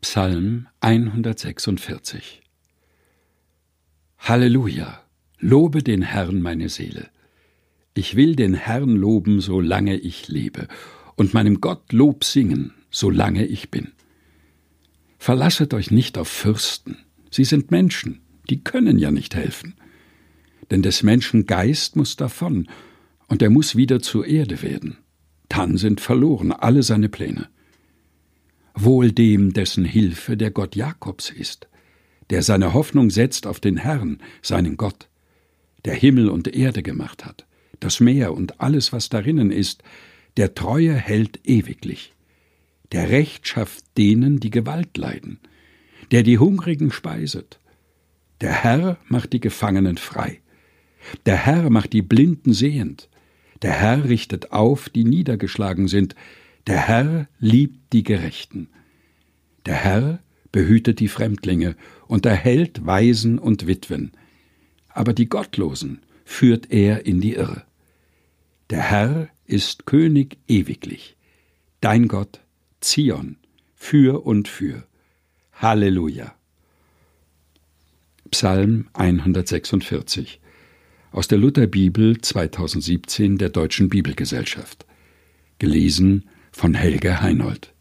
Psalm 146 Halleluja! Lobe den Herrn meine Seele. Ich will den Herrn loben, solange ich lebe, und meinem Gott Lob singen, solange ich bin. Verlasset euch nicht auf Fürsten, sie sind Menschen, die können ja nicht helfen. Denn des Menschen Geist muss davon, und er muss wieder zur Erde werden. Dann sind verloren alle seine Pläne. Wohl dem, dessen Hilfe der Gott Jakobs ist, der seine Hoffnung setzt auf den Herrn, seinen Gott, der Himmel und Erde gemacht hat, das Meer und alles, was darinnen ist, der Treue hält ewiglich, der Recht schafft denen, die Gewalt leiden, der die Hungrigen speiset. Der Herr macht die Gefangenen frei. Der Herr macht die Blinden sehend. Der Herr richtet auf, die niedergeschlagen sind. Der Herr liebt die Gerechten. Der Herr behütet die Fremdlinge und erhält Waisen und Witwen. Aber die Gottlosen führt er in die Irre. Der Herr ist König ewiglich. Dein Gott, Zion, für und für. Halleluja. Psalm 146 aus der Lutherbibel 2017 der Deutschen Bibelgesellschaft. Gelesen von Helge Heinold.